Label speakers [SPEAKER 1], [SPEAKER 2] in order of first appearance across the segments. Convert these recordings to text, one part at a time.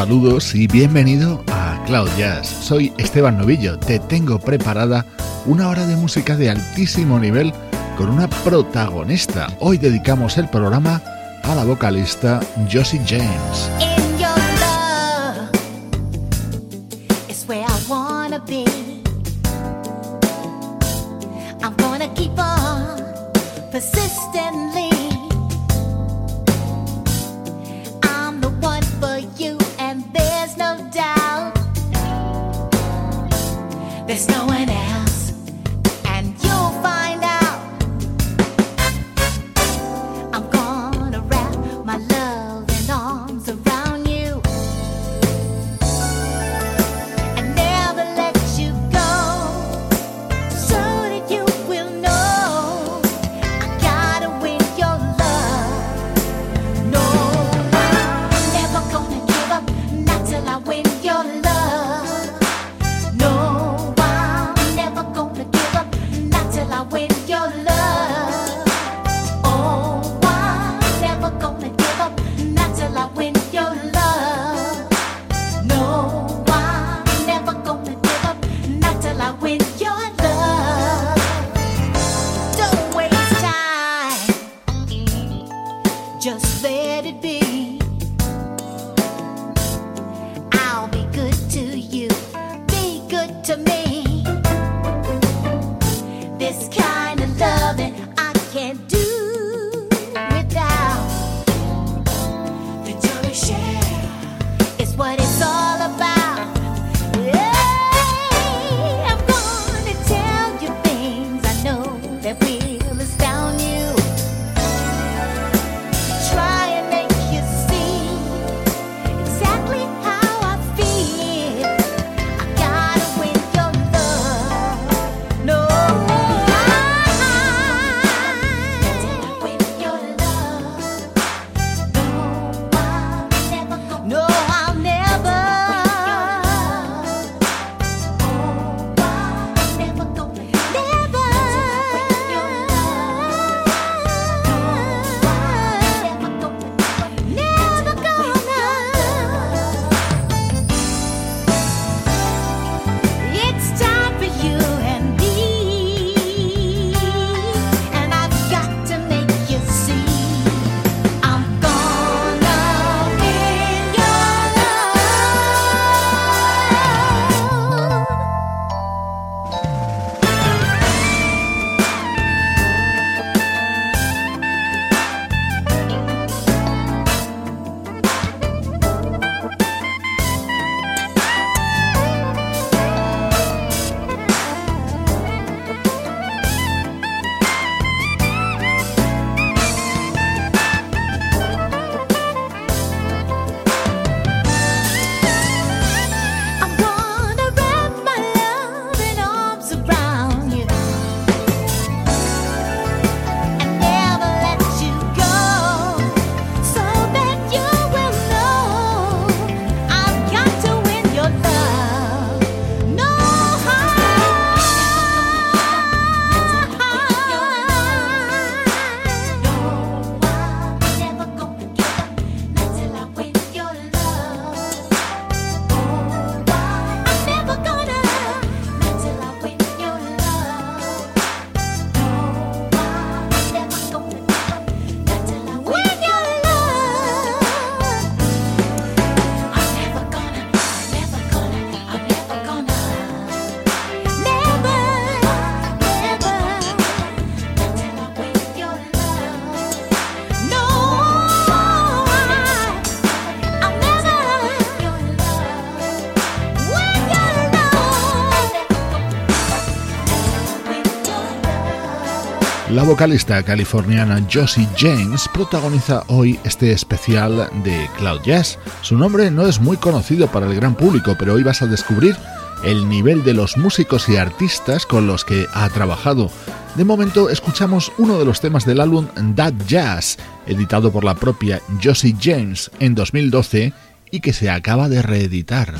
[SPEAKER 1] Saludos y bienvenido a Cloud Jazz. Soy Esteban Novillo. Te tengo preparada una hora de música de altísimo nivel con una protagonista. Hoy dedicamos el programa a la vocalista Josie James.
[SPEAKER 2] La vocalista californiana Josie James protagoniza hoy este especial de Cloud Jazz. Su nombre no es muy conocido para el gran público, pero hoy vas a descubrir el nivel de los músicos y artistas con los que ha trabajado. De momento escuchamos uno de los temas del álbum That Jazz, editado por la propia Josie James en 2012 y que se acaba de reeditar.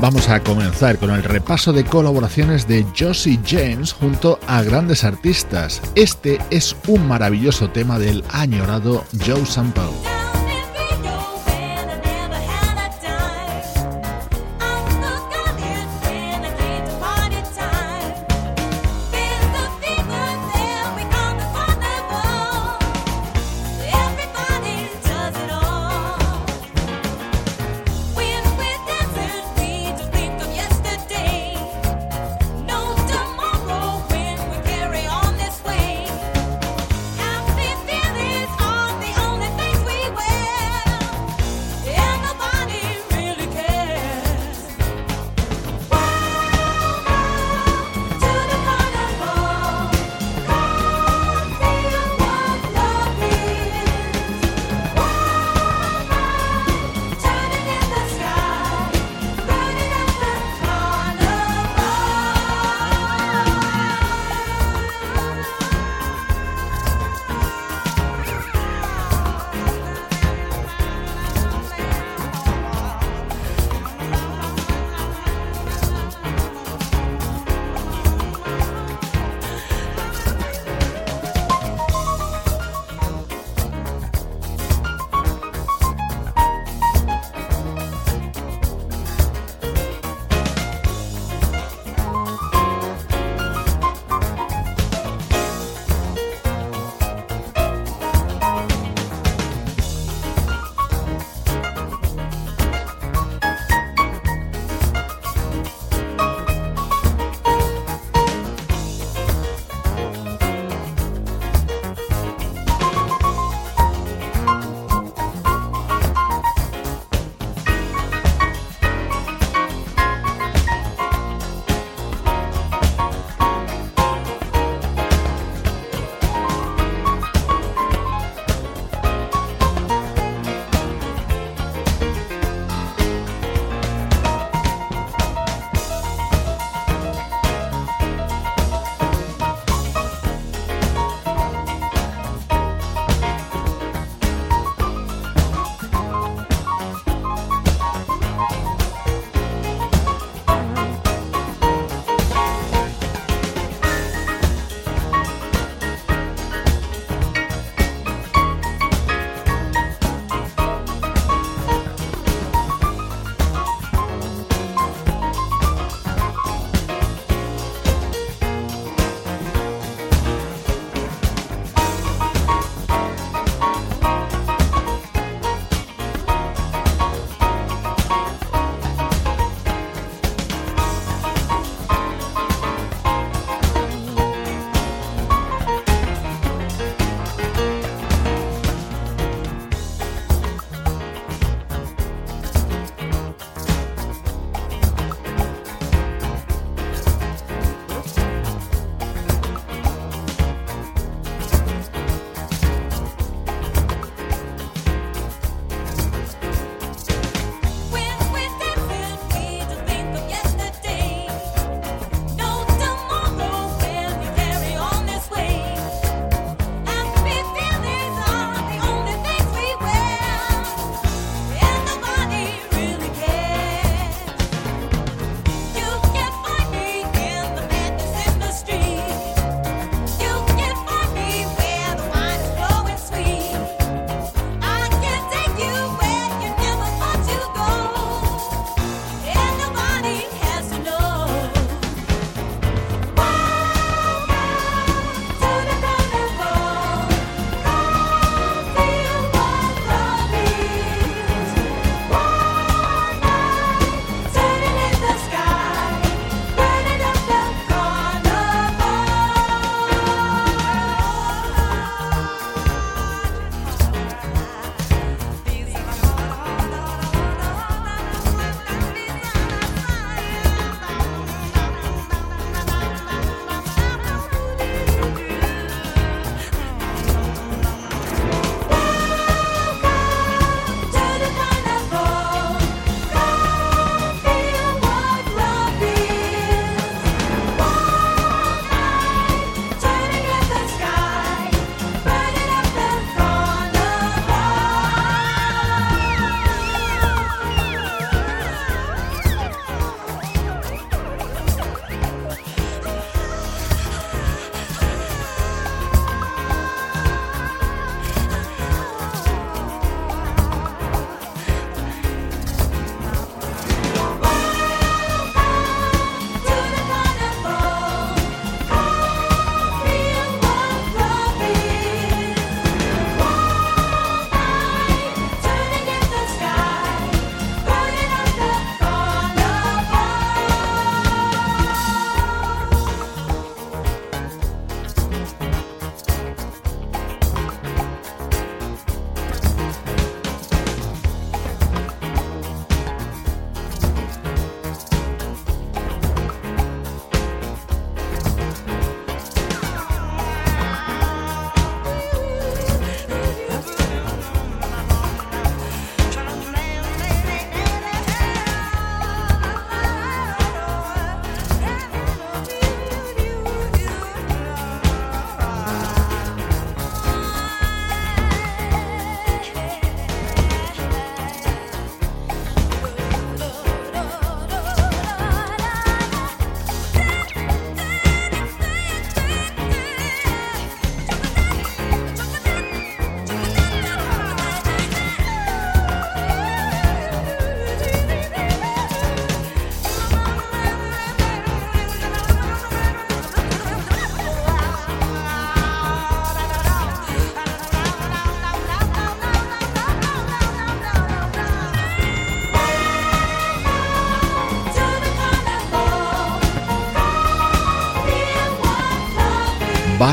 [SPEAKER 2] Vamos a comenzar con el repaso de colaboraciones de Josie James junto a grandes artistas. Este es un maravilloso tema del añorado Joe Sample.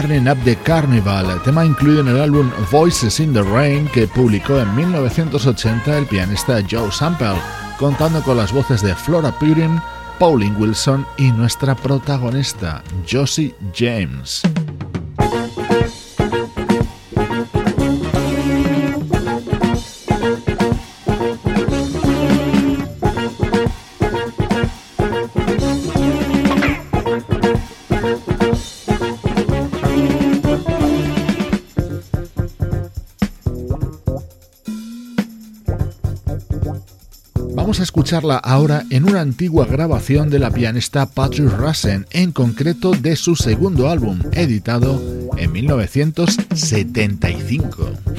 [SPEAKER 2] Burning Up the Carnival, tema incluido en el álbum Voices in the Rain que publicó en 1980 el pianista Joe Sample, contando con las voces de Flora Purin, Pauline Wilson y nuestra protagonista, Josie James. Escucharla ahora en una antigua grabación de la pianista Patrick Russen, en concreto de su segundo álbum, editado en 1975.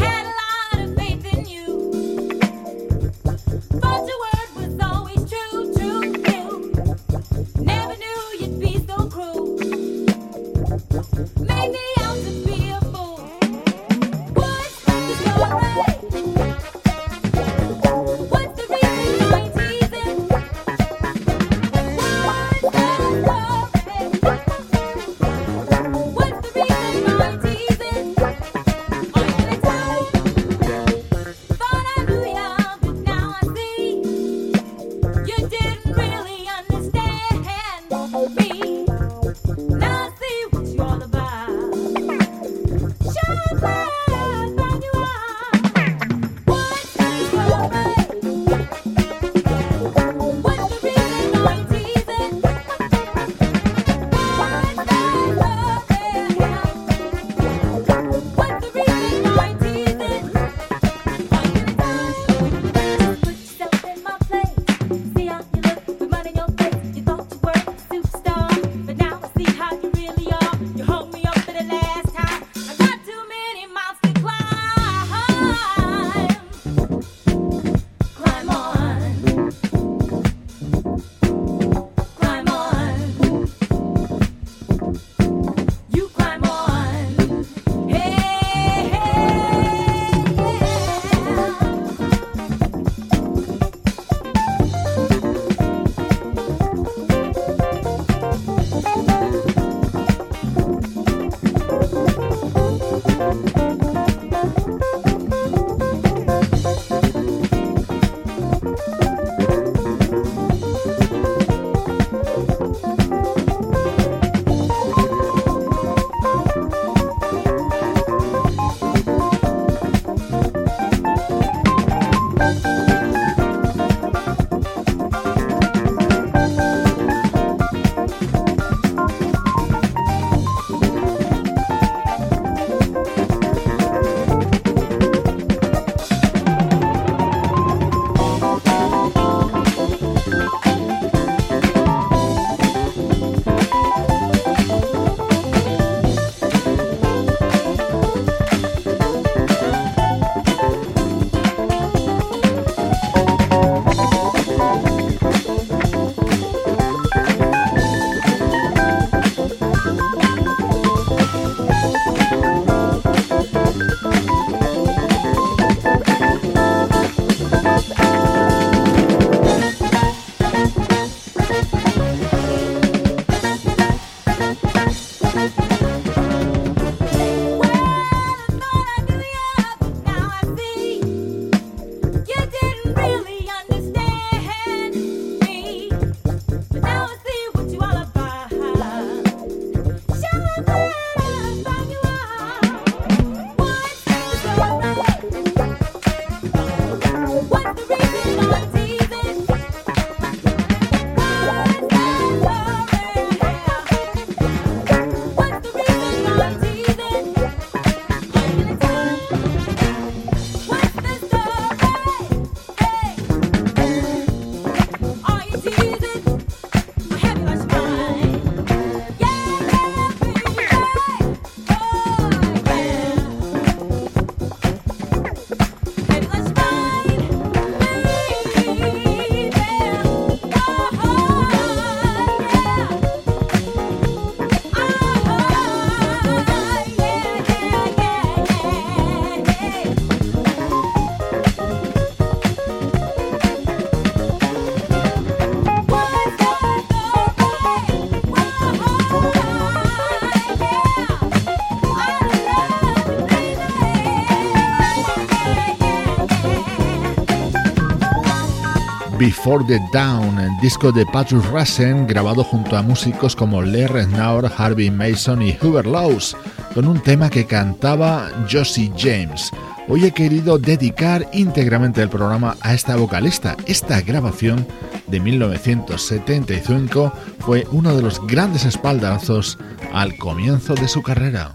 [SPEAKER 2] Before the Down, el disco de Patrick Rassen grabado junto a músicos como Lee Reznor, Harvey Mason y Hubert Laws, con un tema que cantaba Josie James. Hoy he querido dedicar íntegramente el programa a esta vocalista. Esta grabación de 1975 fue uno de los grandes espaldazos al comienzo de su carrera.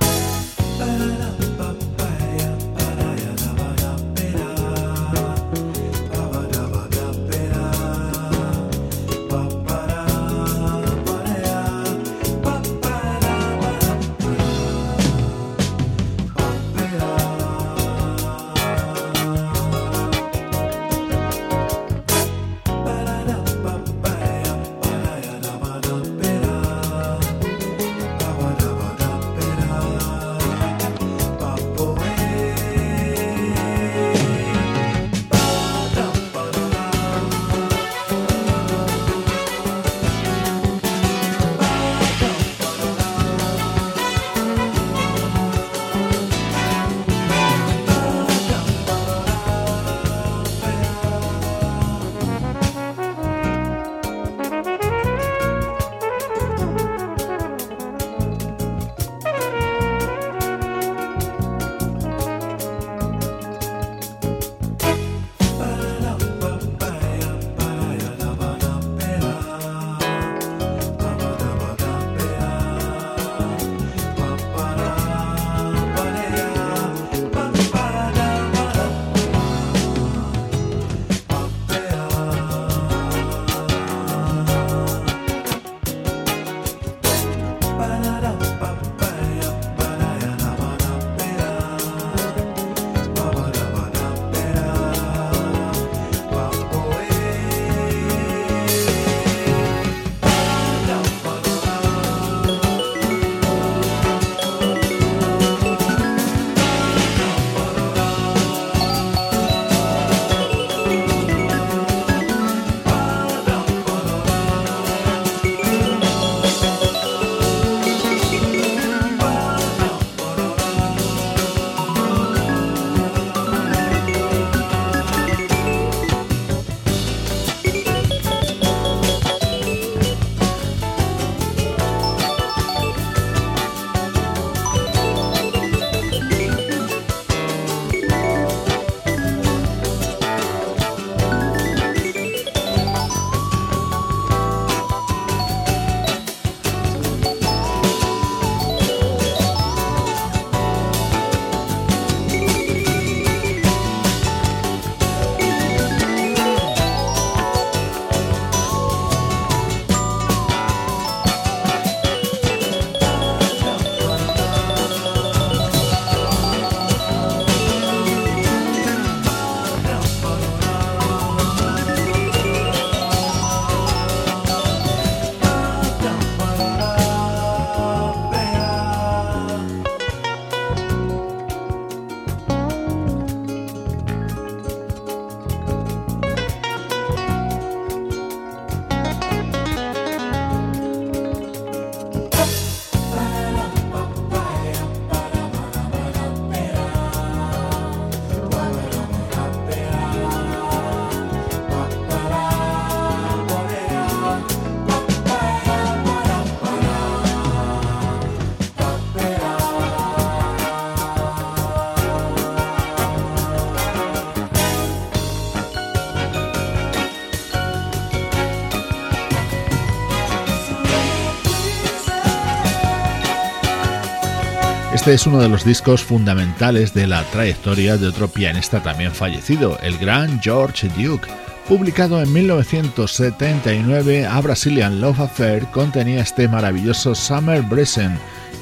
[SPEAKER 2] Este es uno de los discos fundamentales de la trayectoria de otro pianista también fallecido, el gran George Duke. Publicado en 1979, A Brazilian Love Affair contenía este maravilloso Summer Breeze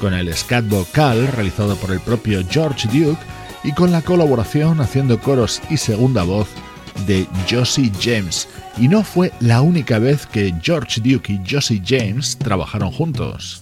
[SPEAKER 2] con el scat vocal realizado por el propio George Duke y con la colaboración haciendo coros y segunda voz de Josie James. Y no fue la única vez que George Duke y Josie James trabajaron juntos.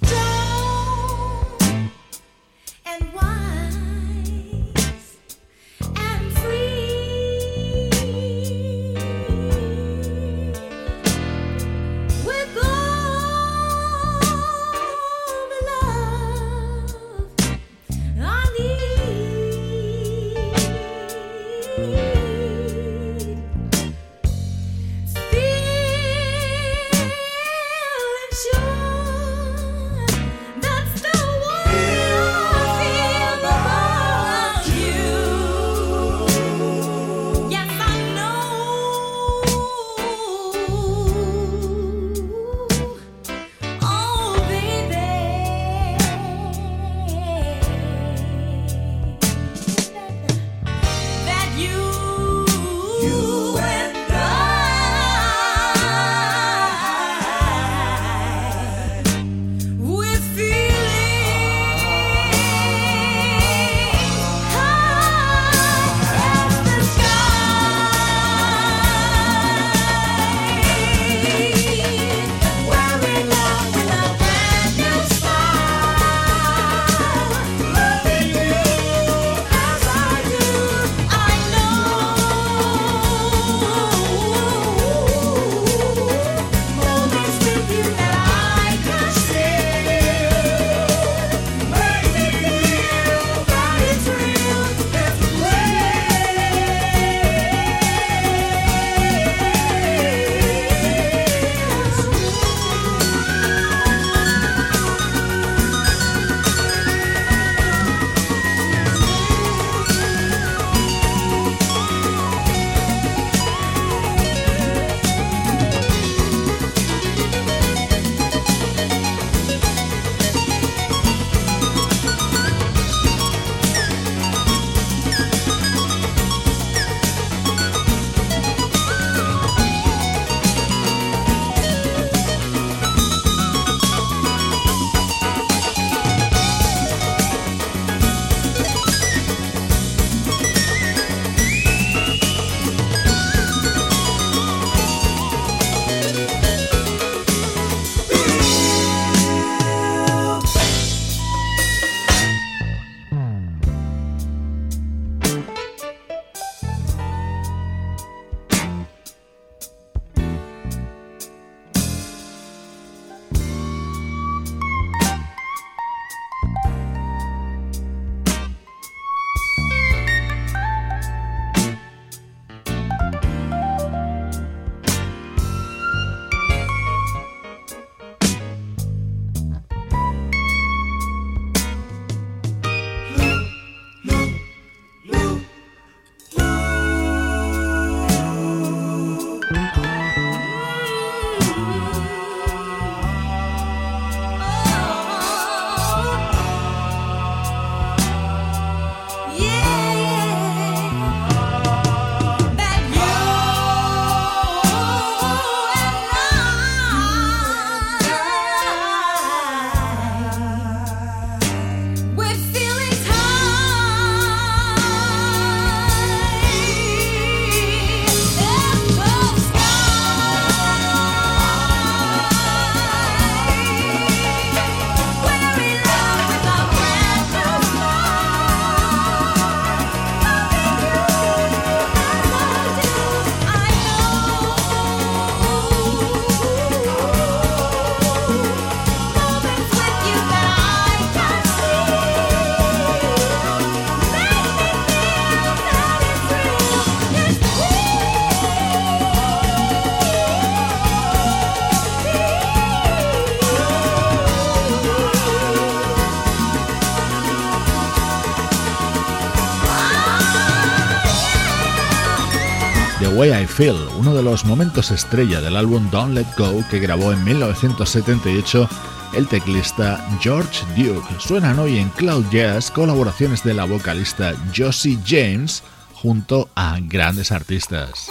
[SPEAKER 2] Feel, uno de los momentos estrella del álbum Don't Let Go que grabó en 1978 el teclista George Duke. Suenan hoy en Cloud Jazz colaboraciones de la vocalista Josie James junto a grandes artistas.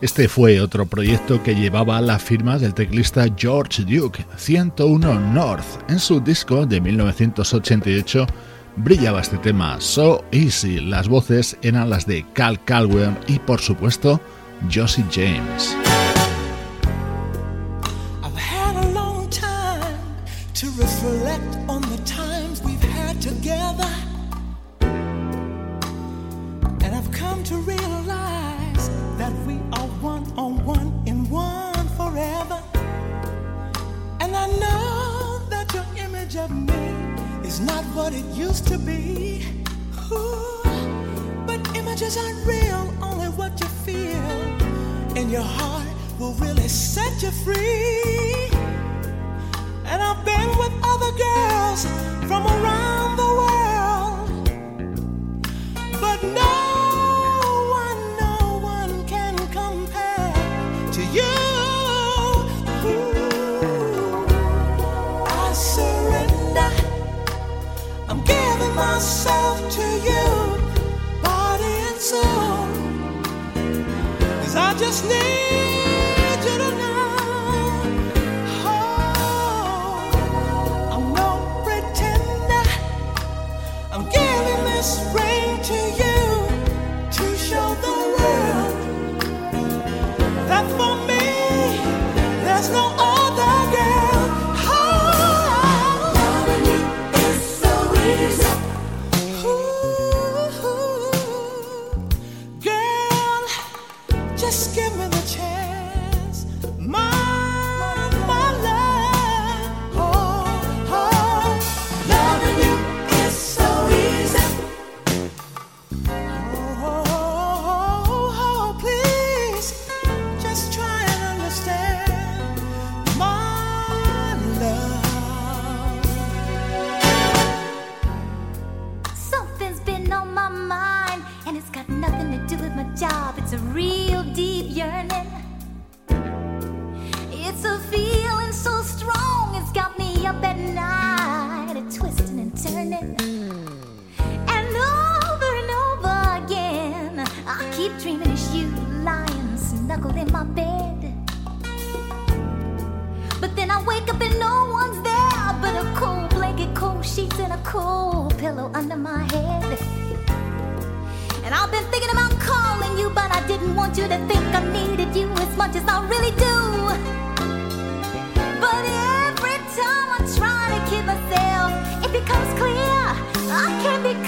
[SPEAKER 2] Este fue otro proyecto que llevaba la firma del teclista George Duke, 101 North. En su disco de 1988 brillaba este tema, So Easy. Las voces eran las de Cal Caldwell y, por supuesto, Josie James.
[SPEAKER 3] What it used to be. Ooh, but images aren't real, only what you feel. And your heart will really set you free. And I've been with other girls from around his. keep dreaming it's you lying snuggled in my bed. But then I wake up and no one's there but a cold blanket, cold sheets, and a cold
[SPEAKER 1] pillow under my head. And I've been thinking about calling you, but
[SPEAKER 3] I didn't want you to think I needed you as much as I really do. But every time I try to keep myself, it becomes
[SPEAKER 2] clear I can't be.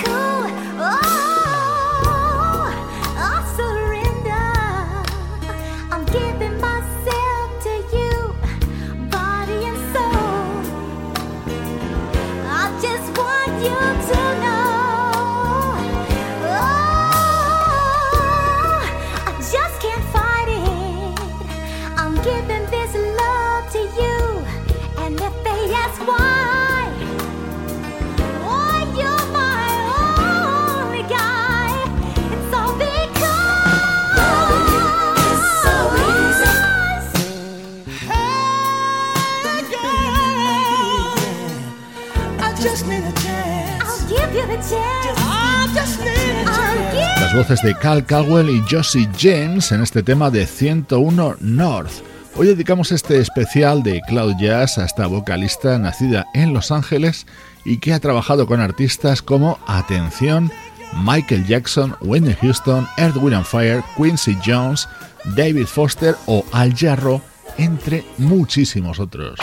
[SPEAKER 2] Voces de Cal Caldwell y Josie James en este tema de 101 North. Hoy dedicamos este especial de Cloud Jazz a esta vocalista nacida en Los Ángeles y que ha trabajado con artistas como Atención, Michael Jackson, Whitney Houston, Earth, Wind Fire, Quincy Jones, David Foster o Al Jarro, entre muchísimos otros.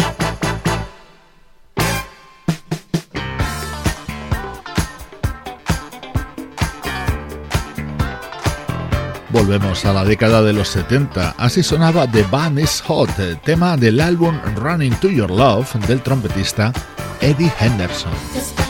[SPEAKER 2] Volvemos a la década de los 70. Así sonaba The Band is Hot, tema del álbum Running to Your Love del trompetista Eddie Henderson.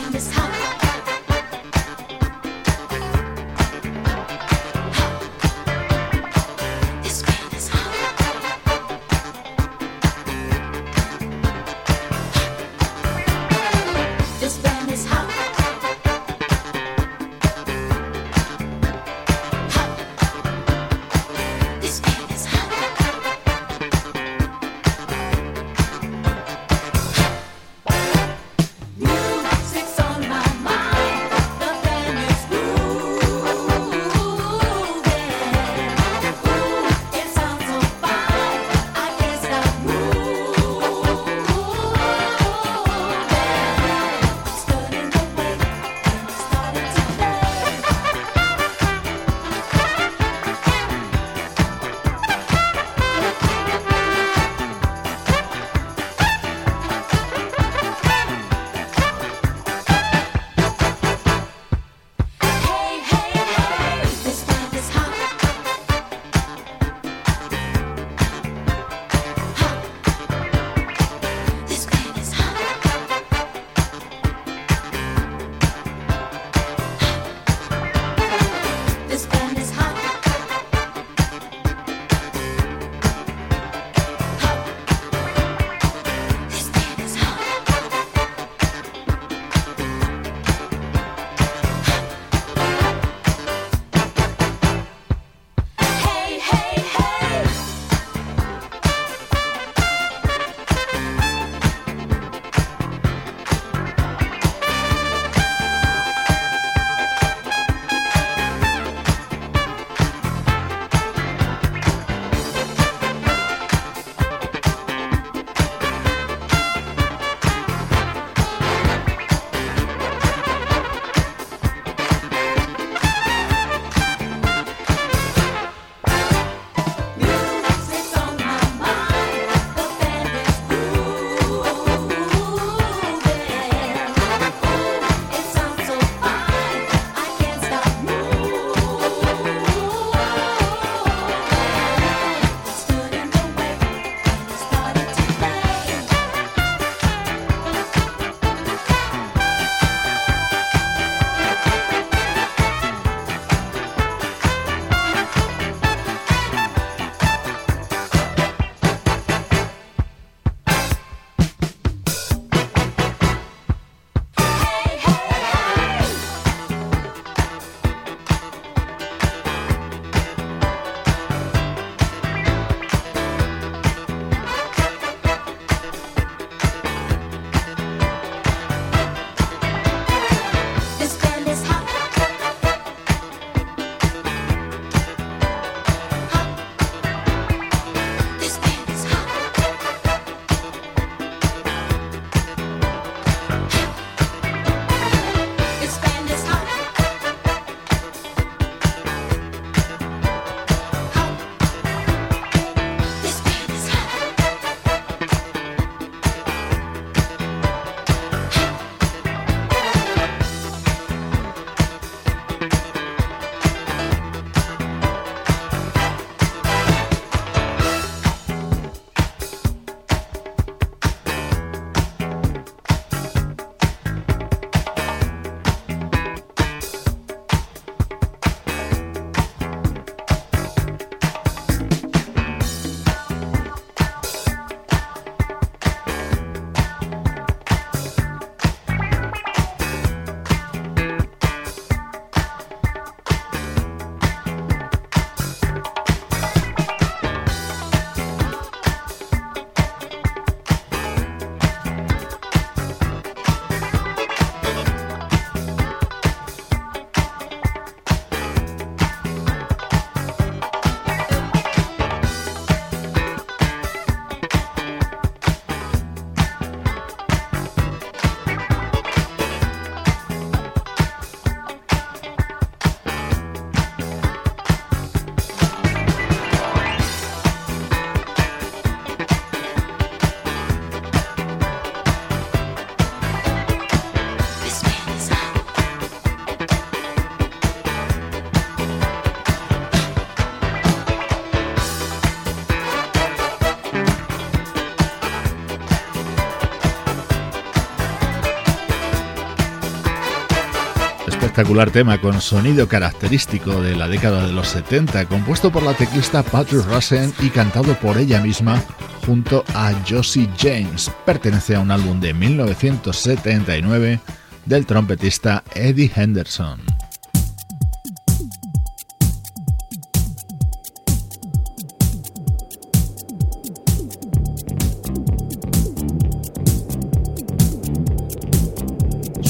[SPEAKER 2] Espectacular tema con sonido característico de la década de los 70, compuesto por la teclista Patrick Russen y cantado por ella misma junto a Josie James. Pertenece a un álbum de 1979 del trompetista Eddie Henderson.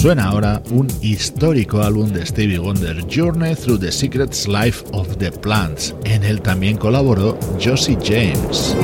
[SPEAKER 2] Suena ahora un histórico álbum de Stevie Wonder, Journey Through the Secrets Life of the Plants. En él también colaboró Josie James.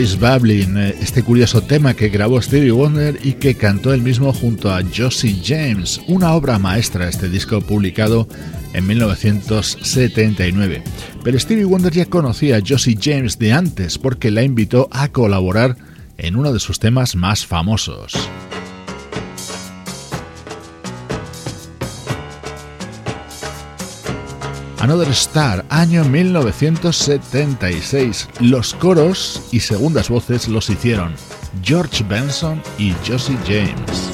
[SPEAKER 2] Eh, este curioso tema que grabó Stevie Wonder y que cantó él mismo junto a Josie James, una obra maestra este disco publicado en 1979. Pero Stevie Wonder ya conocía a Josie James de antes porque la invitó a colaborar en uno de sus temas más famosos. Another Star, año 1976. Los coros y segundas voces los hicieron George Benson y Josie James.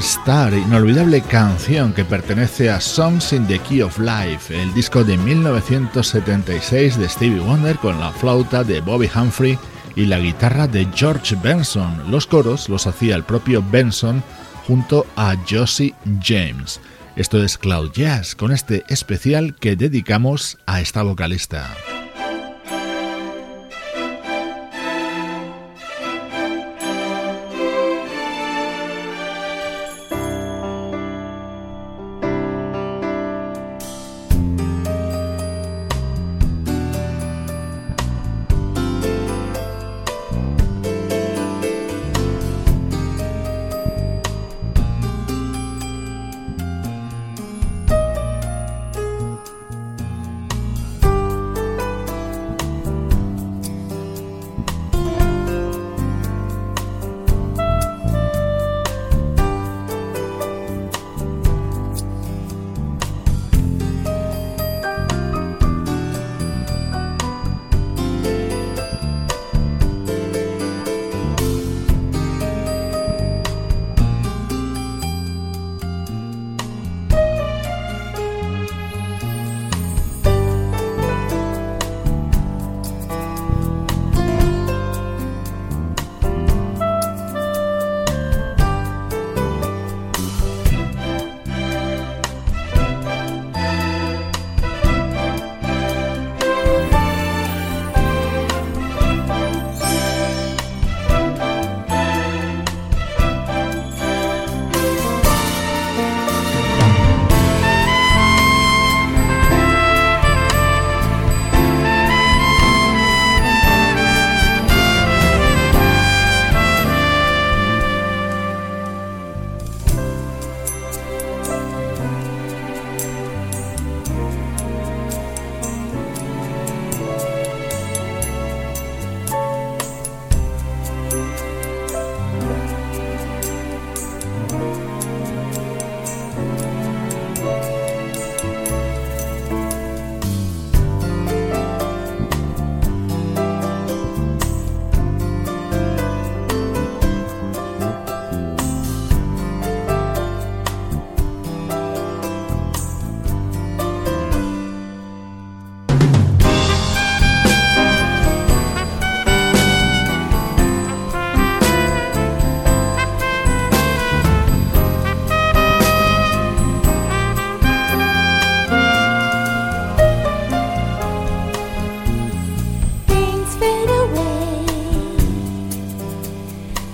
[SPEAKER 2] Star, inolvidable canción que pertenece a Songs in the Key of Life, el disco de 1976 de Stevie Wonder con la flauta de Bobby Humphrey y la guitarra de George Benson. Los coros los hacía el propio Benson junto a Josie James. Esto es Cloud Jazz con este especial que dedicamos a esta vocalista.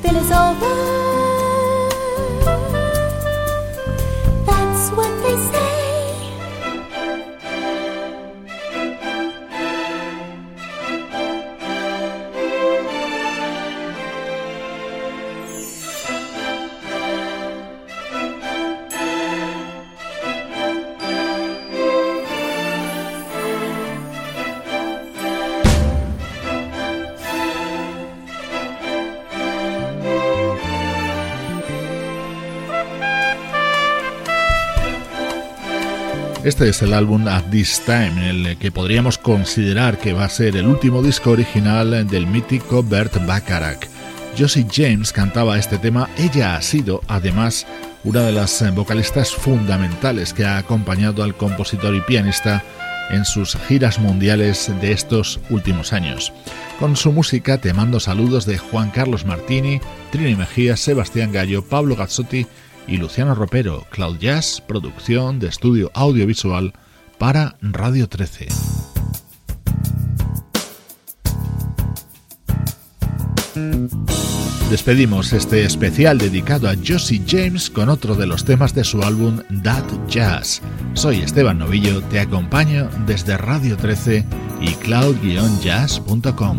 [SPEAKER 2] till it's over. Este es el álbum At This Time, el que podríamos considerar que va a ser el último disco original del mítico Bert Bacharach. Josie James cantaba este tema, ella ha sido además una de las vocalistas fundamentales que ha acompañado al compositor y pianista en sus giras mundiales de estos últimos años. Con su música te mando saludos de Juan Carlos Martini, Trini Mejía, Sebastián Gallo, Pablo Gazzotti y Luciano Ropero, Cloud Jazz, producción de estudio audiovisual para Radio 13. Despedimos este especial dedicado a Josie James con otro de los temas de su álbum That Jazz. Soy Esteban Novillo, te acompaño desde Radio 13 y cloud-jazz.com.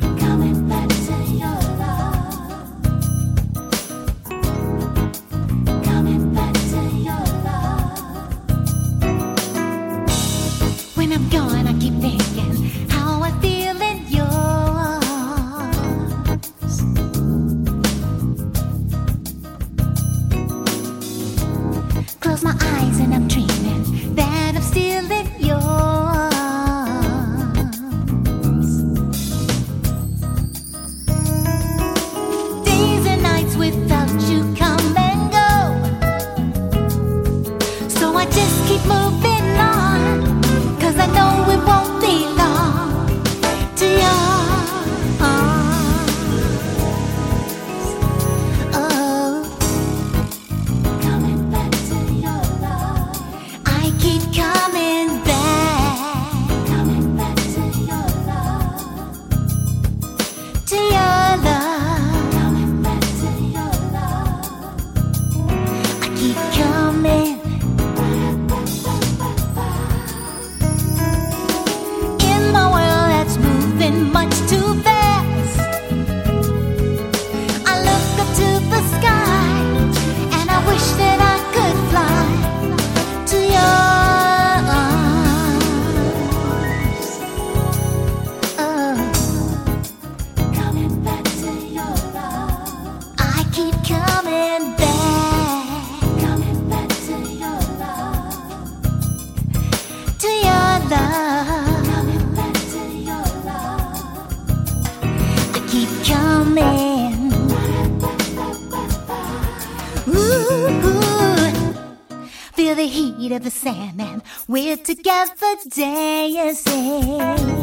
[SPEAKER 1] of a Sandman. We're together dancing.